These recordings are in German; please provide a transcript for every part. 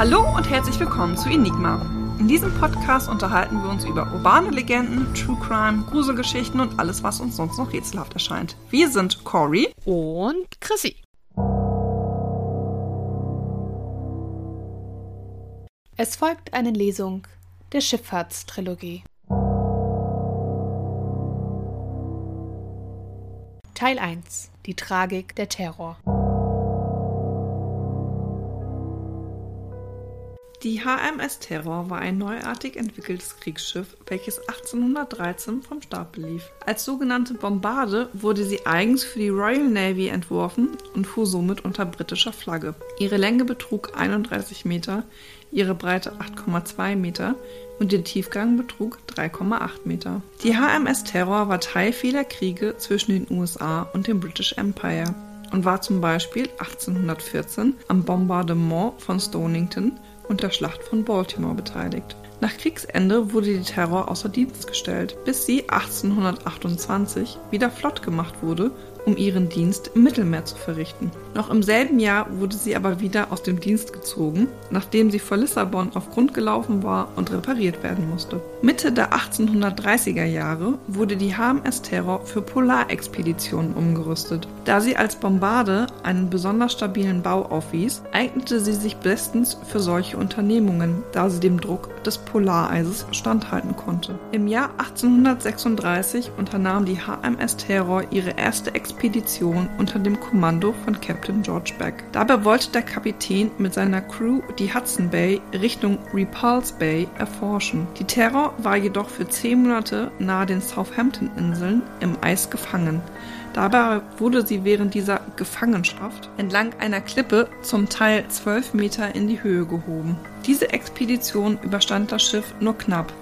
Hallo und herzlich willkommen zu Enigma. In diesem Podcast unterhalten wir uns über urbane Legenden, True Crime, Gruselgeschichten und alles, was uns sonst noch rätselhaft erscheint. Wir sind Cory und Chrissy. Es folgt eine Lesung der Schifffahrtstrilogie. Teil 1 Die Tragik der Terror. Die HMS Terror war ein neuartig entwickeltes Kriegsschiff, welches 1813 vom Stapel lief. Als sogenannte Bombarde wurde sie eigens für die Royal Navy entworfen und fuhr somit unter britischer Flagge. Ihre Länge betrug 31 Meter, ihre Breite 8,2 Meter und ihr Tiefgang betrug 3,8 Meter. Die HMS Terror war Teil vieler Kriege zwischen den USA und dem British Empire und war zum Beispiel 1814 am Bombardement von Stonington und der Schlacht von Baltimore beteiligt. Nach Kriegsende wurde die Terror außer Dienst gestellt, bis sie 1828 wieder flott gemacht wurde um ihren Dienst im Mittelmeer zu verrichten. Noch im selben Jahr wurde sie aber wieder aus dem Dienst gezogen, nachdem sie vor Lissabon auf Grund gelaufen war und repariert werden musste. Mitte der 1830er Jahre wurde die HMS Terror für Polarexpeditionen umgerüstet. Da sie als Bombarde einen besonders stabilen Bau aufwies, eignete sie sich bestens für solche Unternehmungen, da sie dem Druck des Polareises standhalten konnte. Im Jahr 1836 unternahm die HMS Terror ihre erste Expedition Expedition unter dem Kommando von Captain George Beck. Dabei wollte der Kapitän mit seiner Crew die Hudson Bay Richtung Repulse Bay erforschen. Die Terror war jedoch für zehn Monate nahe den Southampton-Inseln im Eis gefangen. Dabei wurde sie während dieser Gefangenschaft entlang einer Klippe zum Teil zwölf Meter in die Höhe gehoben. Diese Expedition überstand das Schiff nur knapp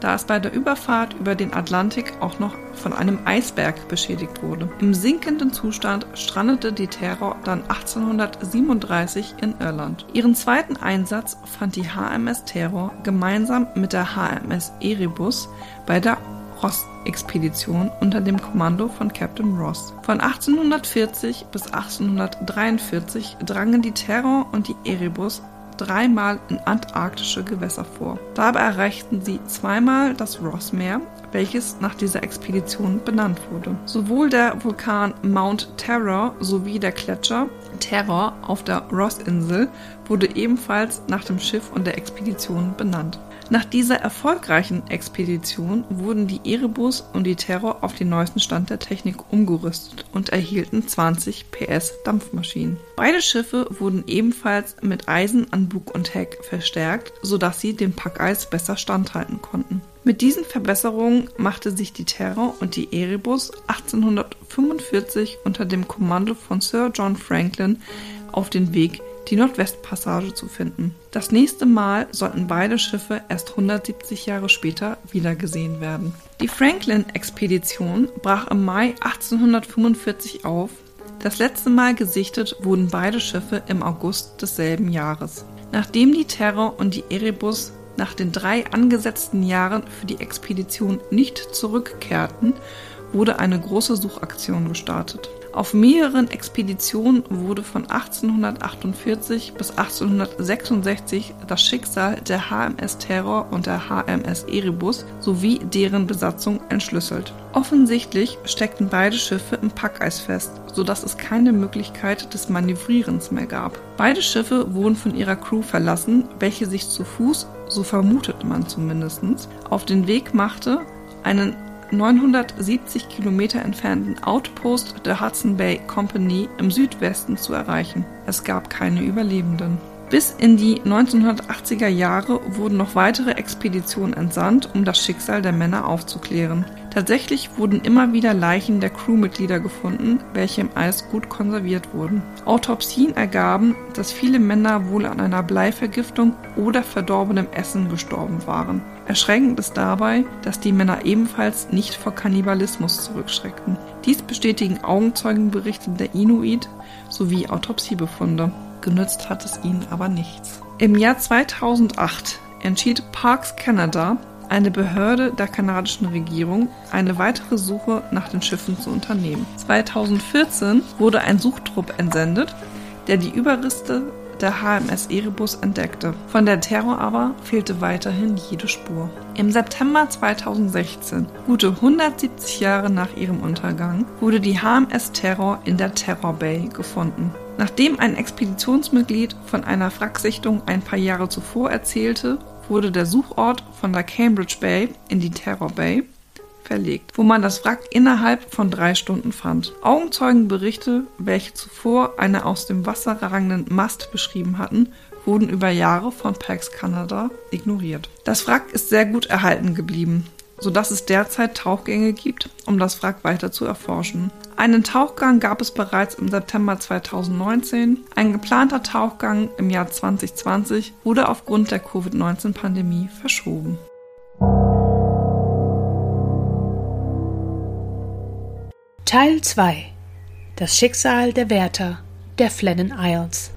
da es bei der Überfahrt über den Atlantik auch noch von einem Eisberg beschädigt wurde. Im sinkenden Zustand strandete die Terror dann 1837 in Irland. Ihren zweiten Einsatz fand die HMS Terror gemeinsam mit der HMS Erebus bei der Ross-Expedition unter dem Kommando von Captain Ross. Von 1840 bis 1843 drangen die Terror und die Erebus dreimal in antarktische Gewässer vor. Dabei erreichten sie zweimal das Rossmeer, welches nach dieser Expedition benannt wurde. Sowohl der Vulkan Mount Terror sowie der Gletscher Terror auf der Ross-Insel wurde ebenfalls nach dem Schiff und der Expedition benannt. Nach dieser erfolgreichen Expedition wurden die Erebus und die Terror auf den neuesten Stand der Technik umgerüstet und erhielten 20 PS Dampfmaschinen. Beide Schiffe wurden ebenfalls mit Eisen an Bug und Heck verstärkt, sodass sie dem Packeis besser standhalten konnten. Mit diesen Verbesserungen machte sich die Terror und die Erebus 1845 unter dem Kommando von Sir John Franklin auf den Weg die Nordwestpassage zu finden. Das nächste Mal sollten beide Schiffe erst 170 Jahre später wieder gesehen werden. Die Franklin-Expedition brach im Mai 1845 auf. Das letzte Mal gesichtet wurden beide Schiffe im August desselben Jahres. Nachdem die Terror und die Erebus nach den drei angesetzten Jahren für die Expedition nicht zurückkehrten, wurde eine große Suchaktion gestartet. Auf mehreren Expeditionen wurde von 1848 bis 1866 das Schicksal der HMS Terror und der HMS Erebus sowie deren Besatzung entschlüsselt. Offensichtlich steckten beide Schiffe im Packeis fest, sodass es keine Möglichkeit des Manövrierens mehr gab. Beide Schiffe wurden von ihrer Crew verlassen, welche sich zu Fuß, so vermutet man zumindest, auf den Weg machte, einen 970 Kilometer entfernten Outpost der Hudson Bay Company im Südwesten zu erreichen. Es gab keine Überlebenden. Bis in die 1980er Jahre wurden noch weitere Expeditionen entsandt, um das Schicksal der Männer aufzuklären. Tatsächlich wurden immer wieder Leichen der Crewmitglieder gefunden, welche im Eis gut konserviert wurden. Autopsien ergaben, dass viele Männer wohl an einer Bleivergiftung oder verdorbenem Essen gestorben waren. Erschreckend ist dabei, dass die Männer ebenfalls nicht vor Kannibalismus zurückschreckten. Dies bestätigen Augenzeugenberichte der Inuit sowie Autopsiebefunde. Genützt hat es ihnen aber nichts. Im Jahr 2008 entschied Parks Canada, eine Behörde der kanadischen Regierung, eine weitere Suche nach den Schiffen zu unternehmen. 2014 wurde ein Suchtrupp entsendet, der die Überreste der HMS Erebus entdeckte. Von der Terror aber fehlte weiterhin jede Spur. Im September 2016, gute 170 Jahre nach ihrem Untergang, wurde die HMS Terror in der Terror Bay gefunden. Nachdem ein Expeditionsmitglied von einer Wracksichtung ein paar Jahre zuvor erzählte, wurde der Suchort von der Cambridge Bay in die Terror Bay verlegt, wo man das Wrack innerhalb von drei Stunden fand. Augenzeugenberichte, welche zuvor eine aus dem Wasser ragenden Mast beschrieben hatten, wurden über Jahre von PAX Canada ignoriert. Das Wrack ist sehr gut erhalten geblieben, sodass es derzeit Tauchgänge gibt, um das Wrack weiter zu erforschen. Einen Tauchgang gab es bereits im September 2019. Ein geplanter Tauchgang im Jahr 2020 wurde aufgrund der Covid-19-Pandemie verschoben. Teil 2 Das Schicksal der Wärter der Flennon Isles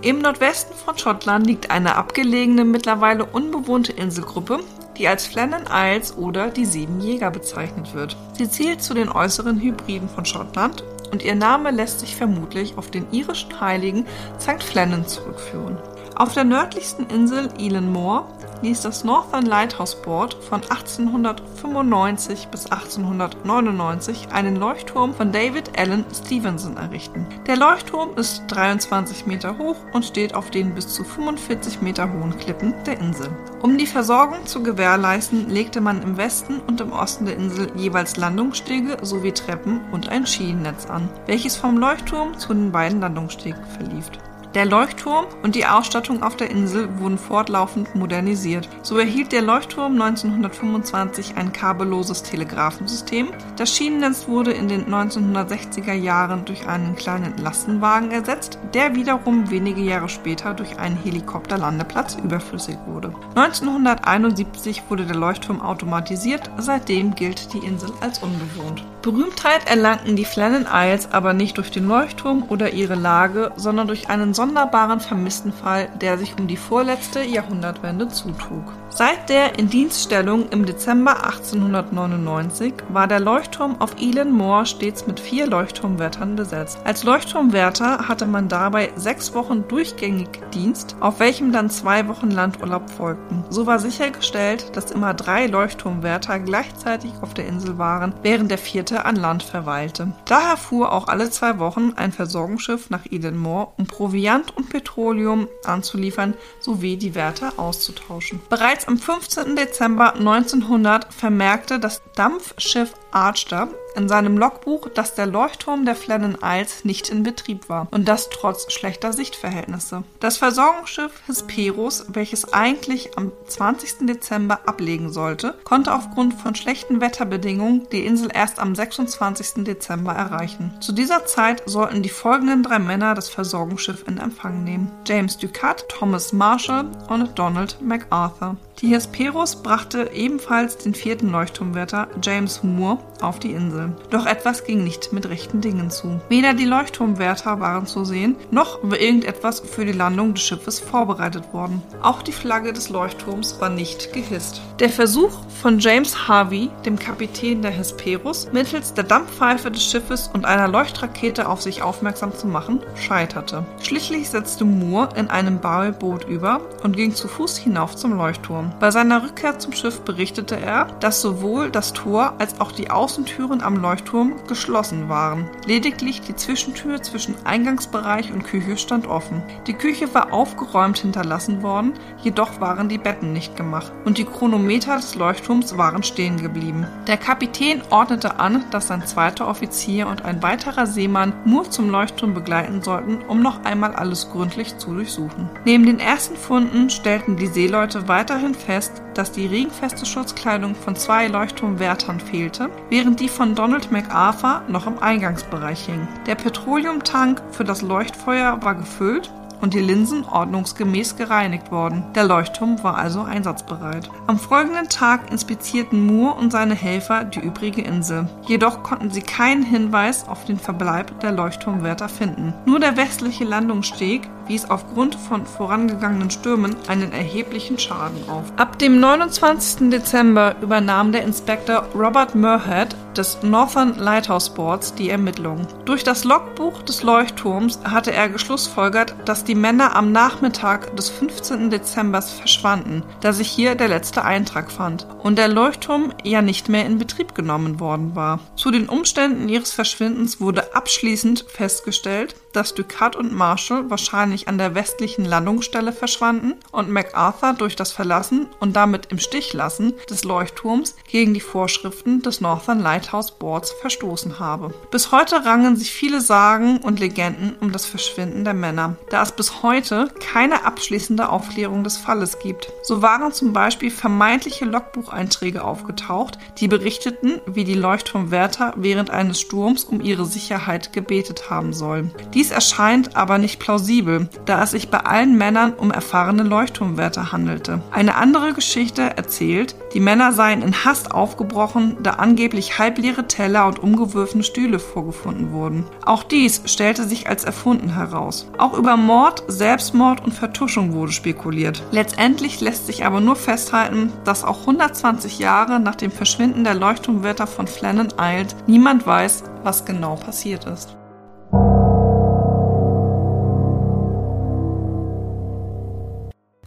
Im Nordwesten von Schottland liegt eine abgelegene, mittlerweile unbewohnte Inselgruppe, die als Flennon Isles oder die Sieben Jäger bezeichnet wird. Sie zählt zu den äußeren Hybriden von Schottland und ihr Name lässt sich vermutlich auf den irischen Heiligen St. Flannan zurückführen. Auf der nördlichsten Insel Elan Moor ließ das Northern Lighthouse Board von 1895 bis 1899 einen Leuchtturm von David Allen Stevenson errichten. Der Leuchtturm ist 23 Meter hoch und steht auf den bis zu 45 Meter hohen Klippen der Insel. Um die Versorgung zu gewährleisten, legte man im Westen und im Osten der Insel jeweils Landungsstege sowie Treppen und ein Schienennetz an, welches vom Leuchtturm zu den beiden Landungsstegen verlief. Der Leuchtturm und die Ausstattung auf der Insel wurden fortlaufend modernisiert. So erhielt der Leuchtturm 1925 ein kabelloses Telegrafensystem. Das Schienennetz wurde in den 1960er Jahren durch einen kleinen Lastenwagen ersetzt, der wiederum wenige Jahre später durch einen Helikopterlandeplatz überflüssig wurde. 1971 wurde der Leuchtturm automatisiert, seitdem gilt die Insel als unbewohnt. Berühmtheit erlangten die Flannan Isles aber nicht durch den Leuchtturm oder ihre Lage, sondern durch einen sonderbaren Vermisstenfall, der sich um die vorletzte Jahrhundertwende zutrug. Seit der Indienststellung im Dezember 1899 war der Leuchtturm auf Elan Moor stets mit vier Leuchtturmwärtern besetzt. Als Leuchtturmwärter hatte man dabei sechs Wochen durchgängig Dienst, auf welchem dann zwei Wochen Landurlaub folgten. So war sichergestellt, dass immer drei Leuchtturmwärter gleichzeitig auf der Insel waren, während der vierte an Land verweilte. Daher fuhr auch alle zwei Wochen ein Versorgungsschiff nach Elan Moor, um Proviant und Petroleum anzuliefern sowie die Werte auszutauschen. Bereits am 15. Dezember 1900 vermerkte das Dampfschiff Archer in seinem Logbuch, dass der Leuchtturm der Flennon Isles nicht in Betrieb war und das trotz schlechter Sichtverhältnisse. Das Versorgungsschiff Hesperus, welches eigentlich am 20. Dezember ablegen sollte, konnte aufgrund von schlechten Wetterbedingungen die Insel erst am 26. Dezember erreichen. Zu dieser Zeit sollten die folgenden drei Männer das Versorgungsschiff in Empfang nehmen: James Ducat, Thomas Marshall und Donald MacArthur. Die Hesperus brachte ebenfalls den vierten Leuchtturmwärter James Moore auf die Insel. Doch etwas ging nicht mit rechten Dingen zu. Weder die Leuchtturmwärter waren zu sehen, noch war irgendetwas für die Landung des Schiffes vorbereitet worden. Auch die Flagge des Leuchtturms war nicht gehisst. Der Versuch von James Harvey, dem Kapitän der Hesperus, mittels der Dampfpfeife des Schiffes und einer Leuchtrakete auf sich aufmerksam zu machen, scheiterte. Schließlich setzte Moore in einem Baue-Boot über und ging zu Fuß hinauf zum Leuchtturm. Bei seiner Rückkehr zum Schiff berichtete er, dass sowohl das Tor als auch die Außentüren am Leuchtturm geschlossen waren. Lediglich die Zwischentür zwischen Eingangsbereich und Küche stand offen. Die Küche war aufgeräumt hinterlassen worden, jedoch waren die Betten nicht gemacht und die Chronometer des Leuchtturms waren stehen geblieben. Der Kapitän ordnete an, dass sein zweiter Offizier und ein weiterer Seemann nur zum Leuchtturm begleiten sollten, um noch einmal alles gründlich zu durchsuchen. Neben den ersten Funden stellten die Seeleute weiterhin fest, dass die regenfeste Schutzkleidung von zwei Leuchtturmwärtern fehlte, während die von Donald MacArthur noch im Eingangsbereich hing. Der Petroleumtank für das Leuchtfeuer war gefüllt und die Linsen ordnungsgemäß gereinigt worden. Der Leuchtturm war also einsatzbereit. Am folgenden Tag inspizierten Moore und seine Helfer die übrige Insel. Jedoch konnten sie keinen Hinweis auf den Verbleib der Leuchtturmwärter finden. Nur der westliche Landungssteg wies aufgrund von vorangegangenen Stürmen einen erheblichen Schaden auf. Ab dem 29. Dezember übernahm der Inspektor Robert Murhead des Northern Lighthouse Boards die Ermittlungen. Durch das Logbuch des Leuchtturms hatte er geschlussfolgert, dass die Männer am Nachmittag des 15. Dezember verschwanden, da sich hier der letzte Eintrag fand und der Leuchtturm ja nicht mehr in Betrieb genommen worden war. Zu den Umständen ihres Verschwindens wurde abschließend festgestellt, dass Ducat und Marshall wahrscheinlich an der westlichen Landungsstelle verschwanden und MacArthur durch das Verlassen und damit im Stich lassen des Leuchtturms gegen die Vorschriften des Northern Lighthouse Boards verstoßen habe. Bis heute rangen sich viele Sagen und Legenden um das Verschwinden der Männer, da es bis heute keine abschließende Aufklärung des Falles gibt. So waren zum Beispiel vermeintliche Logbucheinträge aufgetaucht, die berichteten, wie die Leuchtturmwärter während eines Sturms um ihre Sicherheit gebetet haben sollen. Die dies erscheint aber nicht plausibel, da es sich bei allen Männern um erfahrene Leuchtturmwärter handelte. Eine andere Geschichte erzählt, die Männer seien in Hast aufgebrochen, da angeblich halbleere Teller und umgeworfene Stühle vorgefunden wurden. Auch dies stellte sich als erfunden heraus. Auch über Mord, Selbstmord und Vertuschung wurde spekuliert. Letztendlich lässt sich aber nur festhalten, dass auch 120 Jahre nach dem Verschwinden der Leuchtturmwärter von Flannan Island niemand weiß, was genau passiert ist.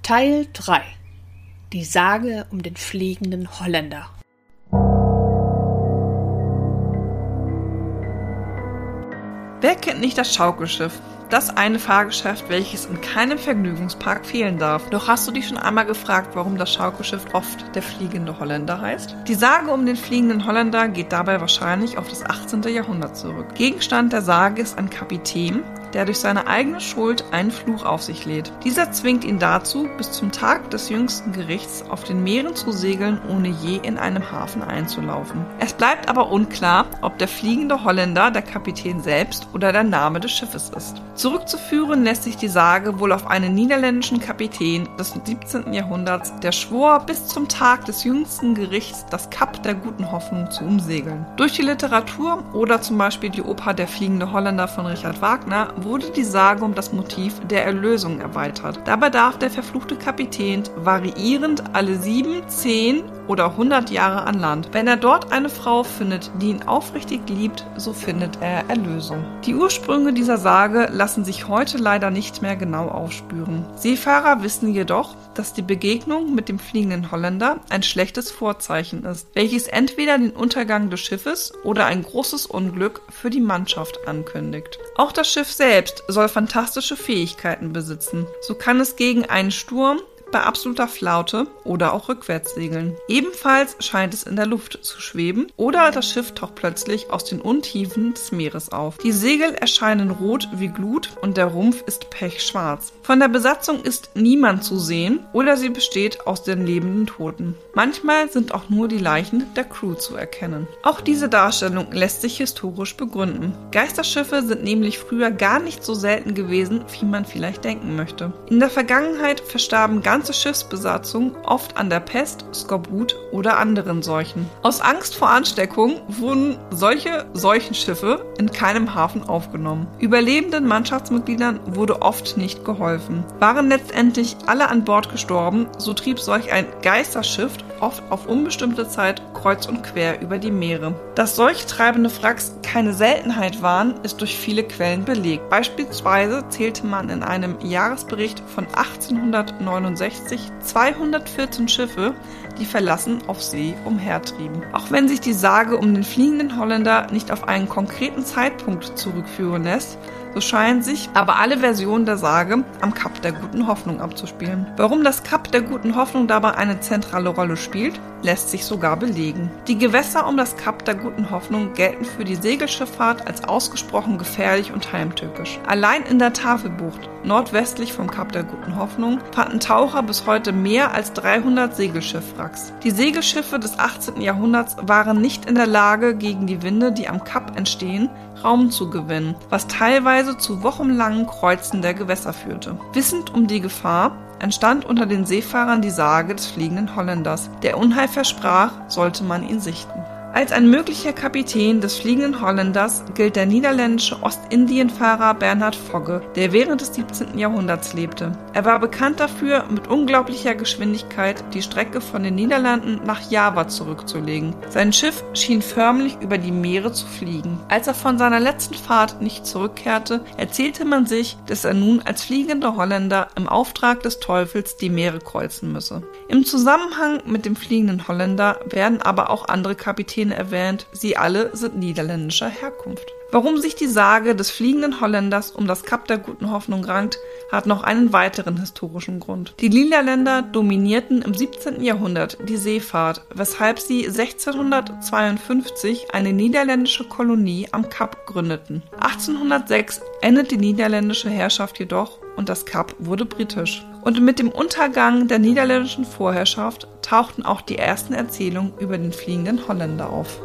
Teil 3 Die Sage um den fliegenden Holländer Wer kennt nicht das Schaukelschiff? Das eine Fahrgeschäft, welches in keinem Vergnügungspark fehlen darf. Doch hast du dich schon einmal gefragt, warum das Schaukelschiff oft der fliegende Holländer heißt? Die Sage um den fliegenden Holländer geht dabei wahrscheinlich auf das 18. Jahrhundert zurück. Gegenstand der Sage ist ein Kapitän, der durch seine eigene Schuld einen Fluch auf sich lädt. Dieser zwingt ihn dazu, bis zum Tag des jüngsten Gerichts auf den Meeren zu segeln, ohne je in einem Hafen einzulaufen. Es bleibt aber unklar, ob der fliegende Holländer der Kapitän selbst oder der Name des Schiffes ist. Zurückzuführen lässt sich die Sage wohl auf einen niederländischen Kapitän des 17. Jahrhunderts, der schwor, bis zum Tag des jüngsten Gerichts das Kap der guten Hoffnung zu umsegeln. Durch die Literatur oder zum Beispiel die Oper Der fliegende Holländer von Richard Wagner wurde die Sage um das Motiv der Erlösung erweitert. Dabei darf der verfluchte Kapitän variierend alle sieben, zehn oder 100 Jahre an Land. Wenn er dort eine Frau findet, die ihn aufrichtig liebt, so findet er Erlösung. Die Ursprünge dieser Sage lassen sich heute leider nicht mehr genau aufspüren. Seefahrer wissen jedoch, dass die Begegnung mit dem fliegenden Holländer ein schlechtes Vorzeichen ist, welches entweder den Untergang des Schiffes oder ein großes Unglück für die Mannschaft ankündigt. Auch das Schiff selbst soll fantastische Fähigkeiten besitzen. So kann es gegen einen Sturm bei absoluter Flaute oder auch rückwärts segeln. Ebenfalls scheint es in der Luft zu schweben oder das Schiff taucht plötzlich aus den Untiefen des Meeres auf. Die Segel erscheinen rot wie Glut und der Rumpf ist pechschwarz. Von der Besatzung ist niemand zu sehen oder sie besteht aus den lebenden Toten. Manchmal sind auch nur die Leichen der Crew zu erkennen. Auch diese Darstellung lässt sich historisch begründen. Geisterschiffe sind nämlich früher gar nicht so selten gewesen, wie man vielleicht denken möchte. In der Vergangenheit verstarben ganz ganze Schiffsbesatzung oft an der Pest, Skorbut oder anderen Seuchen. Aus Angst vor Ansteckung wurden solche Seuchenschiffe in keinem Hafen aufgenommen. Überlebenden Mannschaftsmitgliedern wurde oft nicht geholfen. Waren letztendlich alle an Bord gestorben, so trieb solch ein Geisterschiff oft auf unbestimmte Zeit kreuz und quer über die Meere. Dass solch treibende Wracks keine Seltenheit waren, ist durch viele Quellen belegt. Beispielsweise zählte man in einem Jahresbericht von 1869 1960 214 Schiffe, die verlassen auf See umhertrieben. Auch wenn sich die Sage um den fliegenden Holländer nicht auf einen konkreten Zeitpunkt zurückführen lässt, so scheinen sich aber alle Versionen der Sage am Kap der guten Hoffnung abzuspielen. Warum das Kap der guten Hoffnung dabei eine zentrale Rolle spielt, lässt sich sogar belegen. Die Gewässer um das Kap der guten Hoffnung gelten für die Segelschifffahrt als ausgesprochen gefährlich und heimtückisch. Allein in der Tafelbucht, nordwestlich vom Kap der guten Hoffnung, fanden Taucher bis heute mehr als 300 Segelschiffwracks. Die Segelschiffe des 18. Jahrhunderts waren nicht in der Lage, gegen die Winde, die am Kap entstehen, Raum zu gewinnen, was teilweise zu wochenlangen Kreuzen der Gewässer führte. Wissend um die Gefahr entstand unter den Seefahrern die Sage des fliegenden Holländers. Der Unheil versprach, sollte man ihn sichten. Als ein möglicher Kapitän des fliegenden Holländers gilt der niederländische Ostindienfahrer Bernhard Fogge, der während des 17. Jahrhunderts lebte. Er war bekannt dafür, mit unglaublicher Geschwindigkeit die Strecke von den Niederlanden nach Java zurückzulegen. Sein Schiff schien förmlich über die Meere zu fliegen. Als er von seiner letzten Fahrt nicht zurückkehrte, erzählte man sich, dass er nun als fliegender Holländer im Auftrag des Teufels die Meere kreuzen müsse. Im Zusammenhang mit dem fliegenden Holländer werden aber auch andere Kapitäne Erwähnt, sie alle sind niederländischer Herkunft. Warum sich die Sage des fliegenden Holländers um das Kap der guten Hoffnung rankt, hat noch einen weiteren historischen Grund. Die Niederländer dominierten im 17. Jahrhundert die Seefahrt, weshalb sie 1652 eine niederländische Kolonie am Kap gründeten. 1806 endet die niederländische Herrschaft jedoch und das Kap wurde britisch. Und mit dem Untergang der niederländischen Vorherrschaft tauchten auch die ersten Erzählungen über den fliegenden Holländer auf.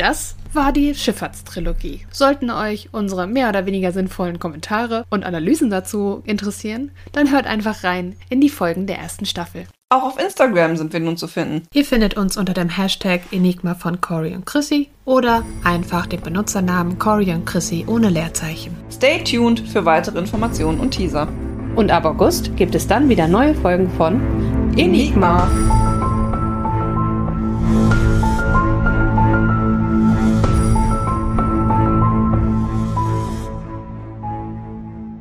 Das war die Schifffahrtstrilogie. Sollten euch unsere mehr oder weniger sinnvollen Kommentare und Analysen dazu interessieren, dann hört einfach rein in die Folgen der ersten Staffel. Auch auf Instagram sind wir nun zu finden. Ihr findet uns unter dem Hashtag Enigma von Cory und Chrissy oder einfach den Benutzernamen Cory und Chrissy ohne Leerzeichen. Stay tuned für weitere Informationen und Teaser. Und ab August gibt es dann wieder neue Folgen von Enigma.